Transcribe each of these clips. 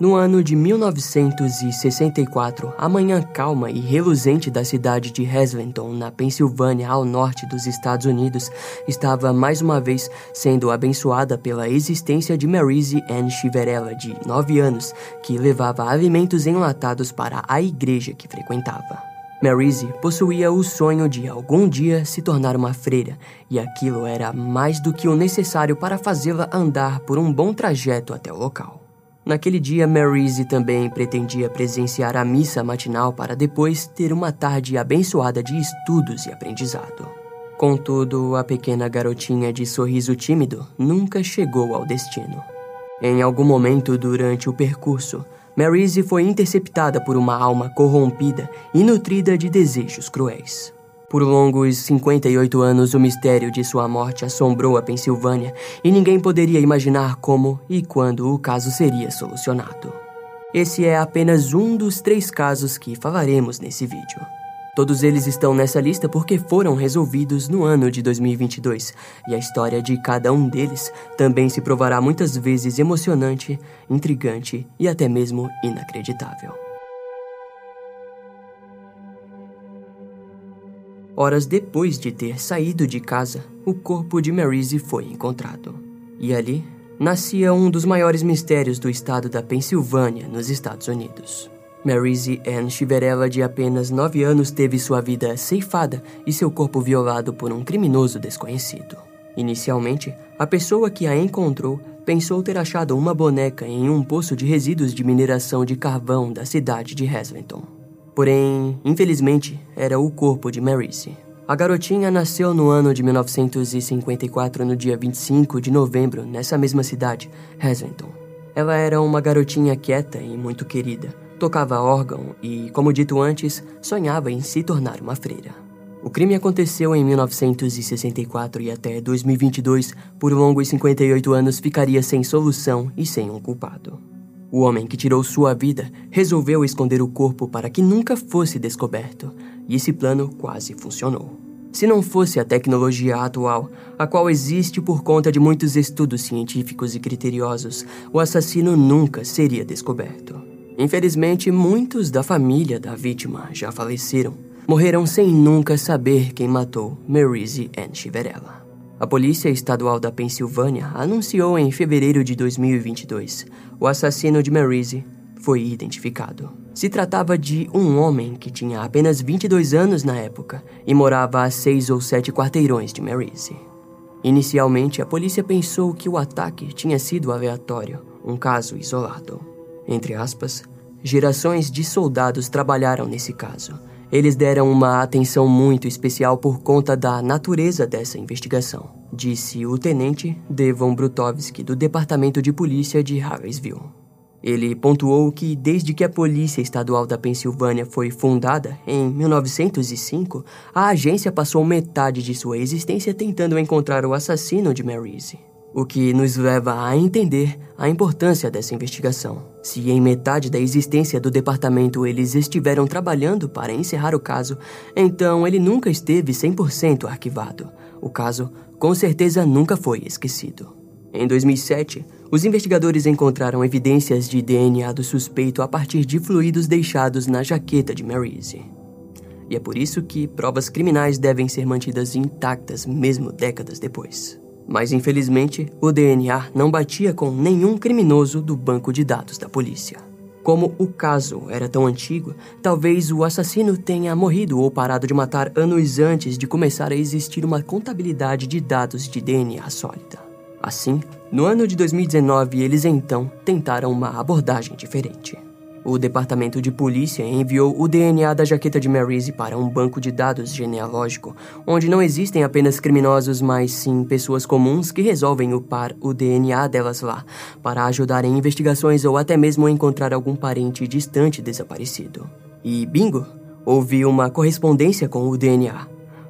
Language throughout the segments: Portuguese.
No ano de 1964, a manhã calma e reluzente da cidade de Hazleton, na Pensilvânia, ao norte dos Estados Unidos, estava mais uma vez sendo abençoada pela existência de Marise Ann Chiverella, de 9 anos, que levava alimentos enlatados para a igreja que frequentava. Marise possuía o sonho de algum dia se tornar uma freira, e aquilo era mais do que o necessário para fazê-la andar por um bom trajeto até o local. Naquele dia, Maryse também pretendia presenciar a missa matinal para depois ter uma tarde abençoada de estudos e aprendizado. Contudo, a pequena garotinha de sorriso tímido nunca chegou ao destino. Em algum momento durante o percurso, Maryse foi interceptada por uma alma corrompida e nutrida de desejos cruéis. Por longos 58 anos, o mistério de sua morte assombrou a Pensilvânia e ninguém poderia imaginar como e quando o caso seria solucionado. Esse é apenas um dos três casos que falaremos nesse vídeo. Todos eles estão nessa lista porque foram resolvidos no ano de 2022, e a história de cada um deles também se provará muitas vezes emocionante, intrigante e até mesmo inacreditável. Horas depois de ter saído de casa, o corpo de Marise foi encontrado. E ali nascia um dos maiores mistérios do estado da Pensilvânia, nos Estados Unidos. Marise Ann Chiverella, de apenas 9 anos, teve sua vida ceifada e seu corpo violado por um criminoso desconhecido. Inicialmente, a pessoa que a encontrou pensou ter achado uma boneca em um poço de resíduos de mineração de carvão da cidade de Hazleton. Porém, infelizmente, era o corpo de Marise. A garotinha nasceu no ano de 1954, no dia 25 de novembro, nessa mesma cidade, Hazleton. Ela era uma garotinha quieta e muito querida. Tocava órgão e, como dito antes, sonhava em se tornar uma freira. O crime aconteceu em 1964 e até 2022, por longos 58 anos, ficaria sem solução e sem um culpado. O homem que tirou sua vida resolveu esconder o corpo para que nunca fosse descoberto, e esse plano quase funcionou. Se não fosse a tecnologia atual, a qual existe por conta de muitos estudos científicos e criteriosos, o assassino nunca seria descoberto. Infelizmente, muitos da família da vítima já faleceram. Morreram sem nunca saber quem matou Marise Ann Chiverella. A Polícia Estadual da Pensilvânia anunciou em fevereiro de 2022 o assassino de Marise foi identificado. Se tratava de um homem que tinha apenas 22 anos na época e morava a seis ou sete quarteirões de Marise. Inicialmente, a polícia pensou que o ataque tinha sido aleatório, um caso isolado. Entre aspas, gerações de soldados trabalharam nesse caso eles deram uma atenção muito especial por conta da natureza dessa investigação, disse o tenente Devon Brutovski do Departamento de Polícia de Harrisville. Ele pontuou que desde que a Polícia Estadual da Pensilvânia foi fundada, em 1905, a agência passou metade de sua existência tentando encontrar o assassino de Maryse o que nos leva a entender a importância dessa investigação. Se em metade da existência do departamento eles estiveram trabalhando para encerrar o caso, então ele nunca esteve 100% arquivado. O caso, com certeza, nunca foi esquecido. Em 2007, os investigadores encontraram evidências de DNA do suspeito a partir de fluidos deixados na jaqueta de Maryse. E é por isso que provas criminais devem ser mantidas intactas mesmo décadas depois. Mas infelizmente, o DNA não batia com nenhum criminoso do banco de dados da polícia. Como o caso era tão antigo, talvez o assassino tenha morrido ou parado de matar anos antes de começar a existir uma contabilidade de dados de DNA sólida. Assim, no ano de 2019, eles então tentaram uma abordagem diferente. O departamento de polícia enviou o DNA da jaqueta de Maryse para um banco de dados genealógico, onde não existem apenas criminosos, mas sim pessoas comuns que resolvem upar o DNA delas lá, para ajudar em investigações ou até mesmo encontrar algum parente distante desaparecido. E bingo! Houve uma correspondência com o DNA.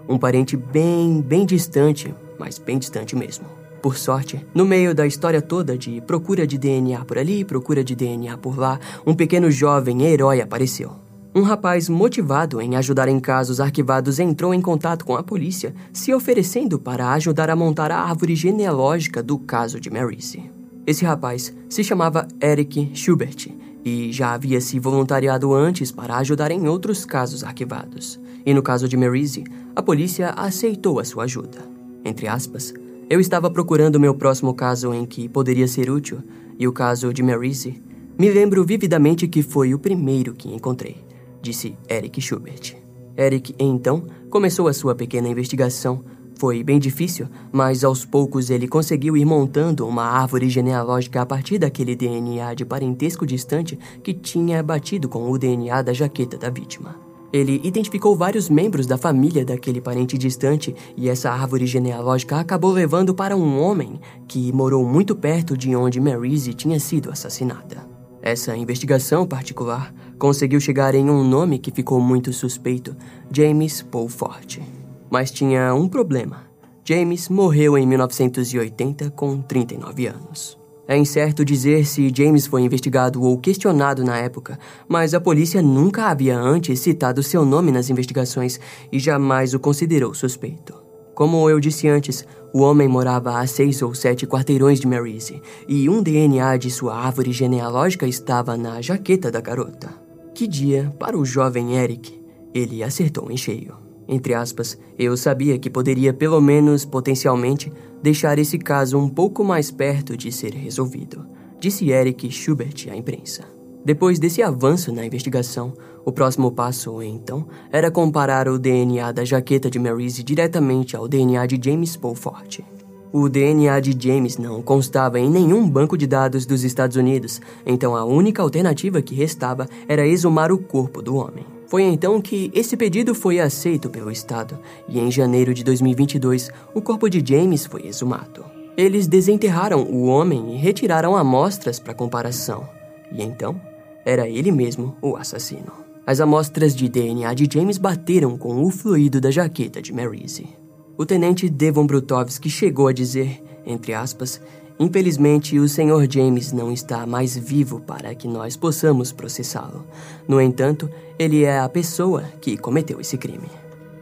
Um parente bem, bem distante, mas bem distante mesmo. Por sorte, no meio da história toda de procura de DNA por ali, procura de DNA por lá, um pequeno jovem herói apareceu. Um rapaz motivado em ajudar em casos arquivados entrou em contato com a polícia, se oferecendo para ajudar a montar a árvore genealógica do caso de Maryse. Esse rapaz se chamava Eric Schubert e já havia se voluntariado antes para ajudar em outros casos arquivados. E no caso de Maryse, a polícia aceitou a sua ajuda. Entre aspas, eu estava procurando meu próximo caso em que poderia ser útil, e o caso de Maryse, me lembro vividamente que foi o primeiro que encontrei, disse Eric Schubert. Eric, então, começou a sua pequena investigação foi bem difícil, mas aos poucos ele conseguiu ir montando uma árvore genealógica a partir daquele DNA de parentesco distante que tinha batido com o DNA da jaqueta da vítima. Ele identificou vários membros da família daquele parente distante e essa árvore genealógica acabou levando para um homem que morou muito perto de onde Maryse tinha sido assassinada. Essa investigação particular conseguiu chegar em um nome que ficou muito suspeito: James Paul Forte. Mas tinha um problema. James morreu em 1980 com 39 anos. É incerto dizer se James foi investigado ou questionado na época, mas a polícia nunca havia antes citado seu nome nas investigações e jamais o considerou suspeito. Como eu disse antes, o homem morava a seis ou sete quarteirões de Maryse e um DNA de sua árvore genealógica estava na jaqueta da garota. Que dia, para o jovem Eric, ele acertou em cheio. Entre aspas, eu sabia que poderia, pelo menos potencialmente, deixar esse caso um pouco mais perto de ser resolvido, disse Eric Schubert à imprensa. Depois desse avanço na investigação, o próximo passo, então, era comparar o DNA da jaqueta de Maryse diretamente ao DNA de James Paul Forte. O DNA de James não constava em nenhum banco de dados dos Estados Unidos, então a única alternativa que restava era exumar o corpo do homem. Foi então que esse pedido foi aceito pelo Estado e em janeiro de 2022 o corpo de James foi exumado. Eles desenterraram o homem e retiraram amostras para comparação. E então, era ele mesmo o assassino. As amostras de DNA de James bateram com o fluido da jaqueta de Maryse. O tenente Devon Brutovski chegou a dizer, entre aspas, Infelizmente, o Sr. James não está mais vivo para que nós possamos processá-lo. No entanto, ele é a pessoa que cometeu esse crime.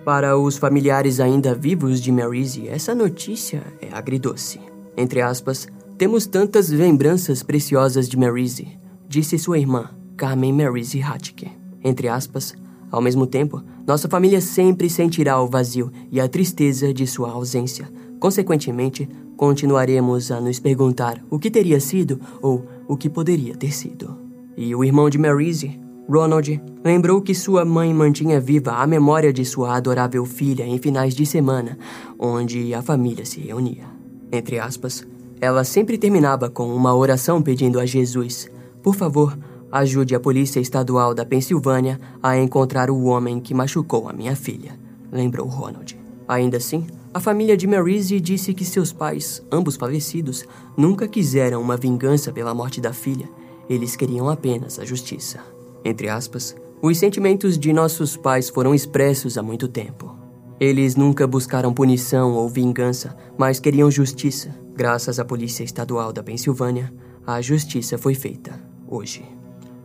Para os familiares ainda vivos de Maryse, essa notícia é agridoce. Entre aspas, temos tantas lembranças preciosas de Maryse, disse sua irmã, Carmen Maryse Hatke. Entre aspas, ao mesmo tempo, nossa família sempre sentirá o vazio e a tristeza de sua ausência. Consequentemente, continuaremos a nos perguntar o que teria sido ou o que poderia ter sido. E o irmão de Maryse, Ronald, lembrou que sua mãe mantinha viva a memória de sua adorável filha em finais de semana, onde a família se reunia. Entre aspas, ela sempre terminava com uma oração pedindo a Jesus: Por favor, ajude a Polícia Estadual da Pensilvânia a encontrar o homem que machucou a minha filha, lembrou Ronald. Ainda assim, a família de Maryse disse que seus pais, ambos falecidos, nunca quiseram uma vingança pela morte da filha. Eles queriam apenas a justiça. Entre aspas, os sentimentos de nossos pais foram expressos há muito tempo. Eles nunca buscaram punição ou vingança, mas queriam justiça. Graças à Polícia Estadual da Pensilvânia, a justiça foi feita hoje,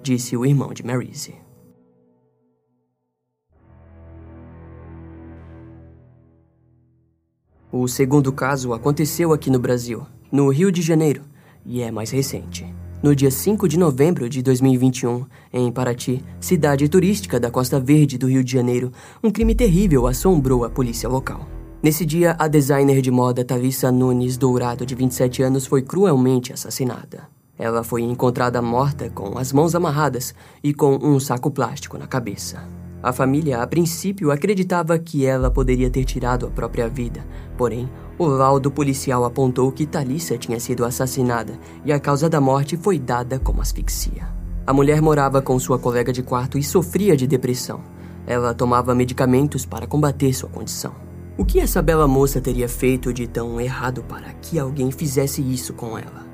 disse o irmão de Maryse. O segundo caso aconteceu aqui no Brasil, no Rio de Janeiro, e é mais recente. No dia 5 de novembro de 2021, em Paraty, cidade turística da Costa Verde do Rio de Janeiro, um crime terrível assombrou a polícia local. Nesse dia, a designer de moda Thalissa Nunes Dourado, de 27 anos, foi cruelmente assassinada. Ela foi encontrada morta com as mãos amarradas e com um saco plástico na cabeça. A família, a princípio, acreditava que ela poderia ter tirado a própria vida, porém, o laudo policial apontou que Thalissa tinha sido assassinada e a causa da morte foi dada como asfixia. A mulher morava com sua colega de quarto e sofria de depressão. Ela tomava medicamentos para combater sua condição. O que essa bela moça teria feito de tão errado para que alguém fizesse isso com ela?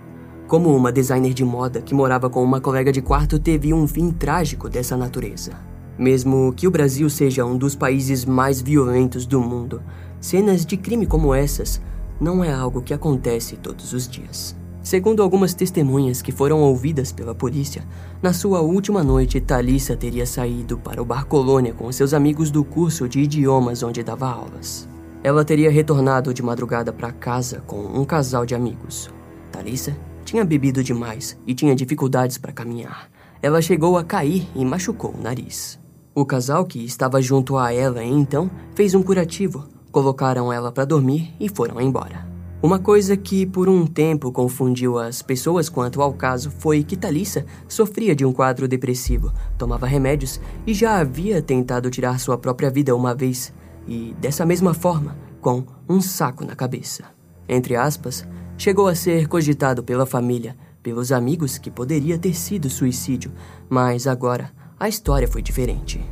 Como uma designer de moda que morava com uma colega de quarto teve um fim trágico dessa natureza. Mesmo que o Brasil seja um dos países mais violentos do mundo, cenas de crime como essas não é algo que acontece todos os dias. Segundo algumas testemunhas que foram ouvidas pela polícia, na sua última noite, Thalissa teria saído para o Bar Colônia com seus amigos do curso de idiomas onde dava aulas. Ela teria retornado de madrugada para casa com um casal de amigos. Thalissa tinha bebido demais e tinha dificuldades para caminhar. ela chegou a cair e machucou o nariz. O casal que estava junto a ela então fez um curativo, colocaram ela para dormir e foram embora. Uma coisa que por um tempo confundiu as pessoas quanto ao caso foi que Talissa sofria de um quadro depressivo, tomava remédios e já havia tentado tirar sua própria vida uma vez, e dessa mesma forma, com um saco na cabeça. Entre aspas, chegou a ser cogitado pela família, pelos amigos que poderia ter sido suicídio, mas agora a história foi diferente.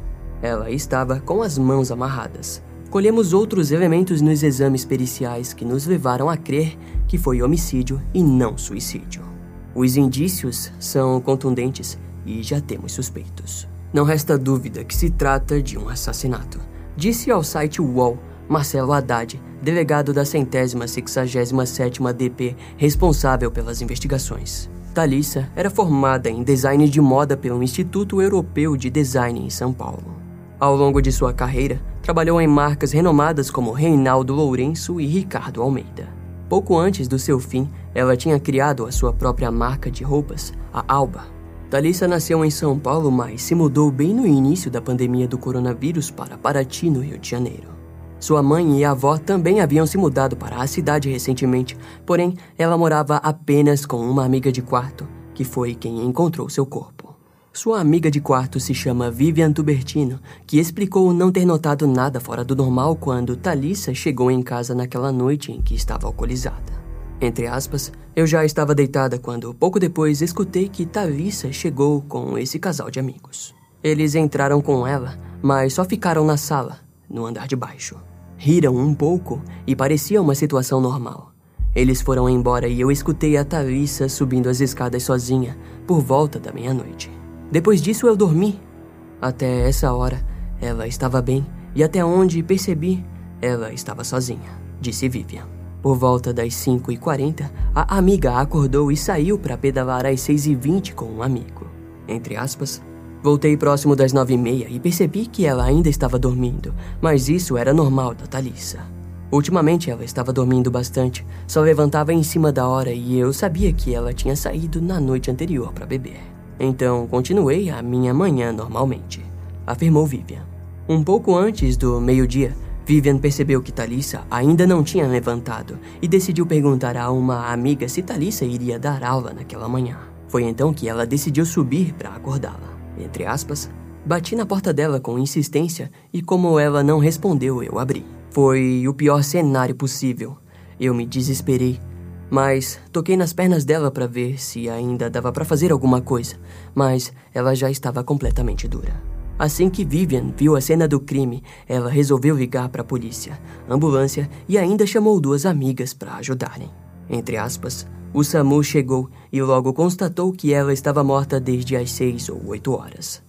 Ela estava com as mãos amarradas, Colhemos outros elementos nos exames periciais que nos levaram a crer que foi homicídio e não suicídio. Os indícios são contundentes e já temos suspeitos. Não resta dúvida que se trata de um assassinato, disse ao site UOL Marcelo Haddad, delegado da centésima sexagésima sétima DP responsável pelas investigações. Thalissa era formada em design de moda pelo Instituto Europeu de Design em São Paulo. Ao longo de sua carreira, trabalhou em marcas renomadas como Reinaldo Lourenço e Ricardo Almeida. Pouco antes do seu fim, ela tinha criado a sua própria marca de roupas, a Alba. Thalissa nasceu em São Paulo, mas se mudou bem no início da pandemia do coronavírus para Paraty, no Rio de Janeiro. Sua mãe e avó também haviam se mudado para a cidade recentemente, porém ela morava apenas com uma amiga de quarto, que foi quem encontrou seu corpo. Sua amiga de quarto se chama Vivian Tubertino, que explicou não ter notado nada fora do normal quando Thalissa chegou em casa naquela noite em que estava alcoolizada. Entre aspas, eu já estava deitada quando, pouco depois, escutei que Thalissa chegou com esse casal de amigos. Eles entraram com ela, mas só ficaram na sala, no andar de baixo. Riram um pouco e parecia uma situação normal. Eles foram embora e eu escutei a Thalissa subindo as escadas sozinha, por volta da meia-noite. Depois disso eu dormi. Até essa hora, ela estava bem e até onde percebi, ela estava sozinha, disse Vivian. Por volta das 5h40, a amiga acordou e saiu para pedalar às 6h20 com um amigo. Entre aspas, voltei próximo das 9h30 e percebi que ela ainda estava dormindo, mas isso era normal da Thalissa. Ultimamente ela estava dormindo bastante, só levantava em cima da hora e eu sabia que ela tinha saído na noite anterior para beber. Então continuei a minha manhã normalmente, afirmou Vivian. Um pouco antes do meio-dia, Vivian percebeu que Talissa ainda não tinha levantado e decidiu perguntar a uma amiga se Talissa iria dar aula naquela manhã. Foi então que ela decidiu subir para acordá-la. Entre aspas, bati na porta dela com insistência e como ela não respondeu, eu abri. Foi o pior cenário possível. Eu me desesperei mas toquei nas pernas dela para ver se ainda dava para fazer alguma coisa, mas ela já estava completamente dura. Assim que Vivian viu a cena do crime, ela resolveu ligar para a polícia, ambulância e ainda chamou duas amigas para ajudarem. Entre aspas, o SAMU chegou e logo constatou que ela estava morta desde as seis ou oito horas.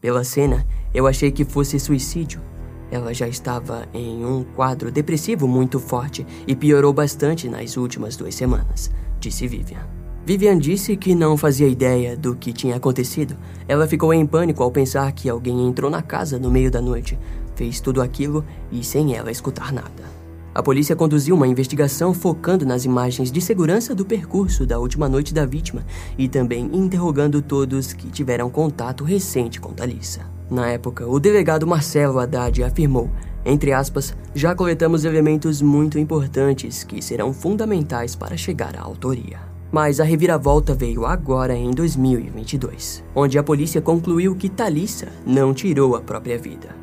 Pela cena, eu achei que fosse suicídio, ela já estava em um quadro depressivo muito forte e piorou bastante nas últimas duas semanas, disse Vivian. Vivian disse que não fazia ideia do que tinha acontecido. Ela ficou em pânico ao pensar que alguém entrou na casa no meio da noite, fez tudo aquilo e sem ela escutar nada. A polícia conduziu uma investigação focando nas imagens de segurança do percurso da última noite da vítima e também interrogando todos que tiveram contato recente com Thalissa. Na época, o delegado Marcelo Haddad afirmou, entre aspas, já coletamos elementos muito importantes que serão fundamentais para chegar à autoria. Mas a reviravolta veio agora em 2022, onde a polícia concluiu que Thalissa não tirou a própria vida,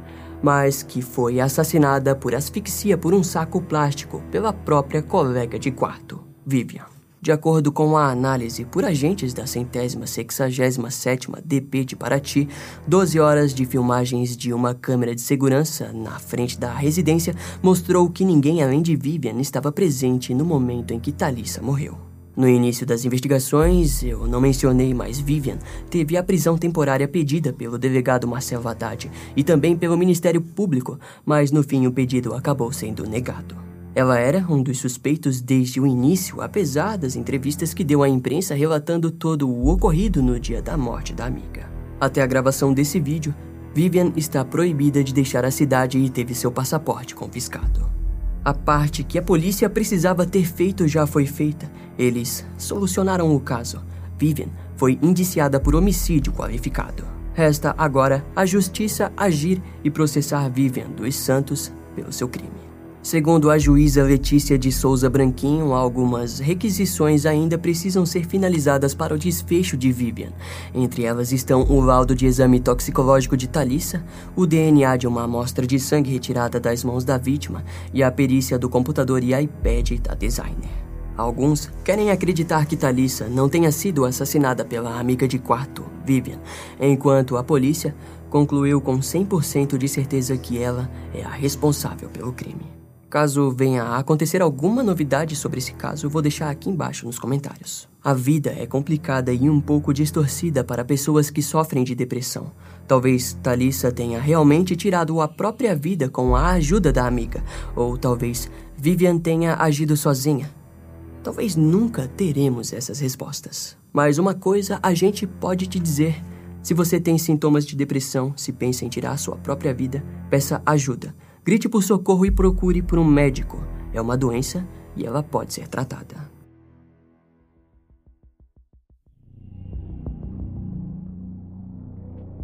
mas que foi assassinada por asfixia por um saco plástico pela própria colega de quarto, Vivian. De acordo com a análise por agentes da centésima sexagésima sétima DP de Paraty, 12 horas de filmagens de uma câmera de segurança na frente da residência mostrou que ninguém além de Vivian estava presente no momento em que Thalissa morreu. No início das investigações, eu não mencionei, mas Vivian teve a prisão temporária pedida pelo delegado Marcelo Haddad e também pelo Ministério Público, mas no fim o pedido acabou sendo negado. Ela era um dos suspeitos desde o início, apesar das entrevistas que deu à imprensa relatando todo o ocorrido no dia da morte da amiga. Até a gravação desse vídeo, Vivian está proibida de deixar a cidade e teve seu passaporte confiscado. A parte que a polícia precisava ter feito já foi feita. Eles solucionaram o caso. Vivian foi indiciada por homicídio qualificado. Resta agora a justiça agir e processar Vivian dos Santos pelo seu crime. Segundo a juíza Letícia de Souza Branquinho, algumas requisições ainda precisam ser finalizadas para o desfecho de Vivian. Entre elas estão o laudo de exame toxicológico de Thalissa, o DNA de uma amostra de sangue retirada das mãos da vítima e a perícia do computador e iPad da designer. Alguns querem acreditar que Thalissa não tenha sido assassinada pela amiga de quarto, Vivian, enquanto a polícia concluiu com 100% de certeza que ela é a responsável pelo crime. Caso venha a acontecer alguma novidade sobre esse caso, vou deixar aqui embaixo nos comentários. A vida é complicada e um pouco distorcida para pessoas que sofrem de depressão. Talvez Thalissa tenha realmente tirado a própria vida com a ajuda da amiga, ou talvez Vivian tenha agido sozinha. Talvez nunca teremos essas respostas. Mas uma coisa a gente pode te dizer: se você tem sintomas de depressão, se pensa em tirar sua própria vida, peça ajuda. Grite por socorro e procure por um médico. É uma doença e ela pode ser tratada.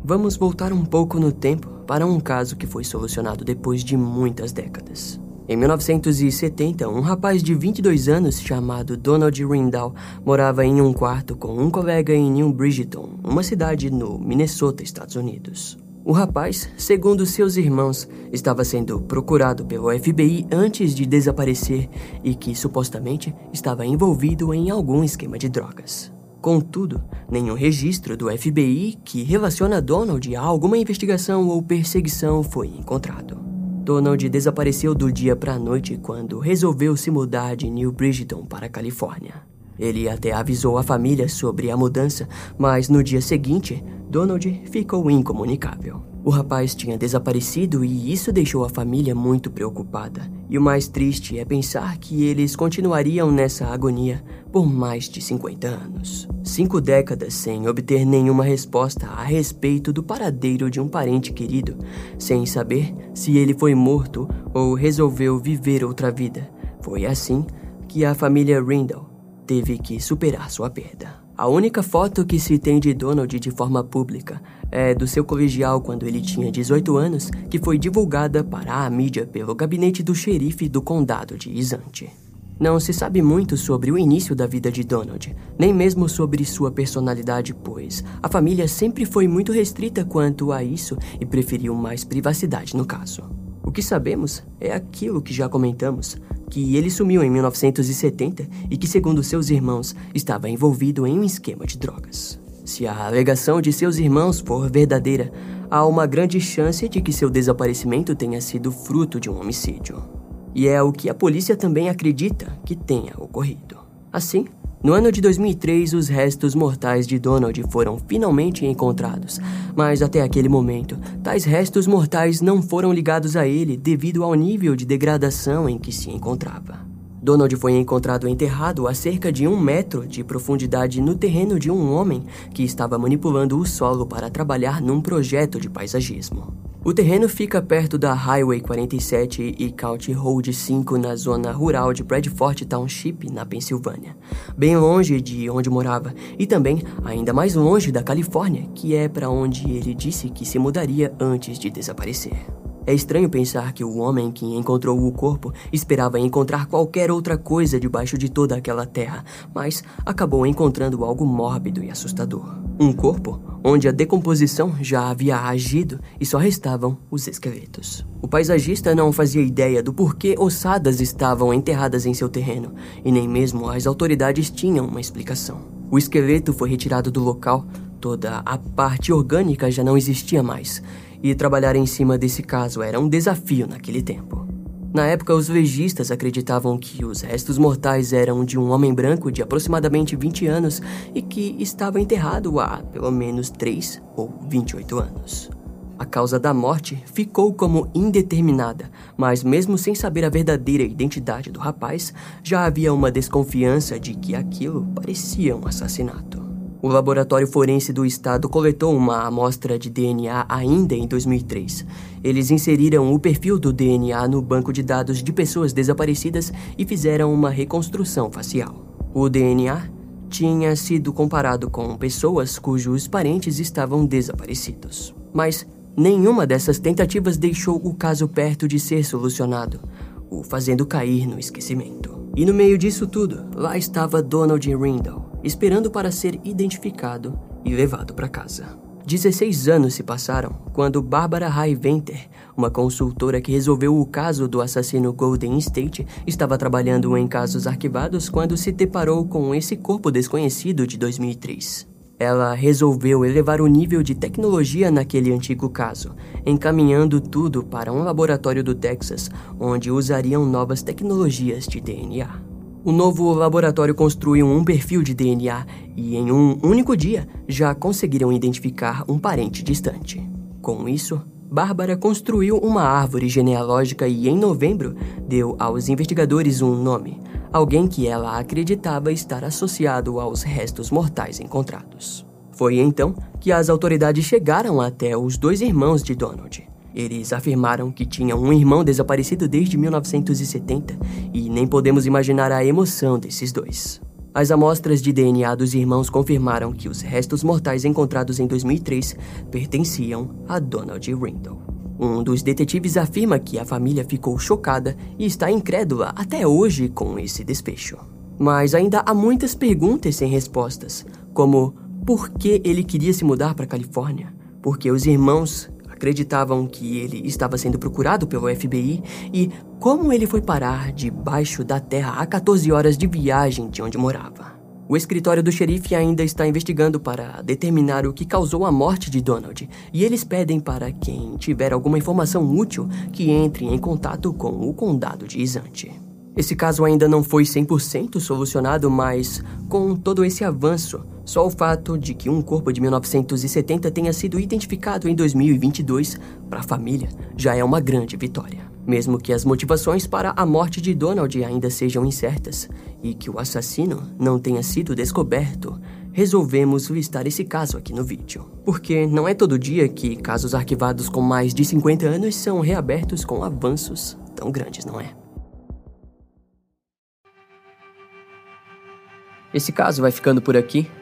Vamos voltar um pouco no tempo para um caso que foi solucionado depois de muitas décadas. Em 1970, um rapaz de 22 anos chamado Donald Rindall morava em um quarto com um colega em New Bridgeton, uma cidade no Minnesota, Estados Unidos. O rapaz, segundo seus irmãos, estava sendo procurado pelo FBI antes de desaparecer e que supostamente estava envolvido em algum esquema de drogas. Contudo, nenhum registro do FBI que relaciona Donald a alguma investigação ou perseguição foi encontrado. Donald desapareceu do dia para a noite quando resolveu se mudar de New Bridgeton para a Califórnia. Ele até avisou a família sobre a mudança, mas no dia seguinte, Donald ficou incomunicável. O rapaz tinha desaparecido e isso deixou a família muito preocupada. E o mais triste é pensar que eles continuariam nessa agonia por mais de 50 anos. Cinco décadas sem obter nenhuma resposta a respeito do paradeiro de um parente querido, sem saber se ele foi morto ou resolveu viver outra vida. Foi assim que a família Rindle teve que superar sua perda. A única foto que se tem de Donald de forma pública é do seu colegial quando ele tinha 18 anos, que foi divulgada para a mídia pelo gabinete do xerife do condado de Isante. Não se sabe muito sobre o início da vida de Donald, nem mesmo sobre sua personalidade, pois a família sempre foi muito restrita quanto a isso e preferiu mais privacidade no caso. O que sabemos é aquilo que já comentamos, que ele sumiu em 1970 e que, segundo seus irmãos, estava envolvido em um esquema de drogas. Se a alegação de seus irmãos for verdadeira, há uma grande chance de que seu desaparecimento tenha sido fruto de um homicídio. E é o que a polícia também acredita que tenha ocorrido. Assim, no ano de 2003, os restos mortais de Donald foram finalmente encontrados, mas até aquele momento, tais restos mortais não foram ligados a ele devido ao nível de degradação em que se encontrava. Donald foi encontrado enterrado a cerca de um metro de profundidade no terreno de um homem que estava manipulando o solo para trabalhar num projeto de paisagismo. O terreno fica perto da Highway 47 e County Road 5 na zona rural de Bradford Township, na Pensilvânia, bem longe de onde morava e também ainda mais longe da Califórnia, que é para onde ele disse que se mudaria antes de desaparecer. É estranho pensar que o homem que encontrou o corpo esperava encontrar qualquer outra coisa debaixo de toda aquela terra, mas acabou encontrando algo mórbido e assustador. Um corpo onde a decomposição já havia agido e só restavam os esqueletos. O paisagista não fazia ideia do porquê ossadas estavam enterradas em seu terreno, e nem mesmo as autoridades tinham uma explicação. O esqueleto foi retirado do local, toda a parte orgânica já não existia mais, e trabalhar em cima desse caso era um desafio naquele tempo. Na época, os legistas acreditavam que os restos mortais eram de um homem branco de aproximadamente 20 anos e que estava enterrado há pelo menos 3 ou 28 anos. A causa da morte ficou como indeterminada, mas mesmo sem saber a verdadeira identidade do rapaz, já havia uma desconfiança de que aquilo parecia um assassinato. O laboratório forense do estado coletou uma amostra de DNA ainda em 2003. Eles inseriram o perfil do DNA no banco de dados de pessoas desaparecidas e fizeram uma reconstrução facial. O DNA tinha sido comparado com pessoas cujos parentes estavam desaparecidos. Mas nenhuma dessas tentativas deixou o caso perto de ser solucionado, o fazendo cair no esquecimento. E no meio disso tudo, lá estava Donald Rindle, esperando para ser identificado e levado para casa. 16 anos se passaram quando Barbara Highventer, uma consultora que resolveu o caso do assassino Golden State, estava trabalhando em casos arquivados quando se deparou com esse corpo desconhecido de 2003. Ela resolveu elevar o nível de tecnologia naquele antigo caso, encaminhando tudo para um laboratório do Texas, onde usariam novas tecnologias de DNA. O novo laboratório construiu um perfil de DNA e, em um único dia, já conseguiram identificar um parente distante. Com isso, Bárbara construiu uma árvore genealógica e, em novembro, deu aos investigadores um nome, alguém que ela acreditava estar associado aos restos mortais encontrados. Foi então que as autoridades chegaram até os dois irmãos de Donald, eles afirmaram que tinham um irmão desaparecido desde 1970 e nem podemos imaginar a emoção desses dois. As amostras de DNA dos irmãos confirmaram que os restos mortais encontrados em 2003 pertenciam a Donald Rindle. Um dos detetives afirma que a família ficou chocada e está incrédula até hoje com esse desfecho. Mas ainda há muitas perguntas sem respostas, como por que ele queria se mudar para a Califórnia? Porque os irmãos acreditavam que ele estava sendo procurado pelo FBI e como ele foi parar debaixo da terra a 14 horas de viagem de onde morava. O escritório do xerife ainda está investigando para determinar o que causou a morte de Donald, e eles pedem para quem tiver alguma informação útil que entre em contato com o condado de Isante. Esse caso ainda não foi 100% solucionado, mas com todo esse avanço, só o fato de que um corpo de 1970 tenha sido identificado em 2022 para a família já é uma grande vitória. Mesmo que as motivações para a morte de Donald ainda sejam incertas e que o assassino não tenha sido descoberto, resolvemos listar esse caso aqui no vídeo. Porque não é todo dia que casos arquivados com mais de 50 anos são reabertos com avanços tão grandes, não é? Esse caso vai ficando por aqui.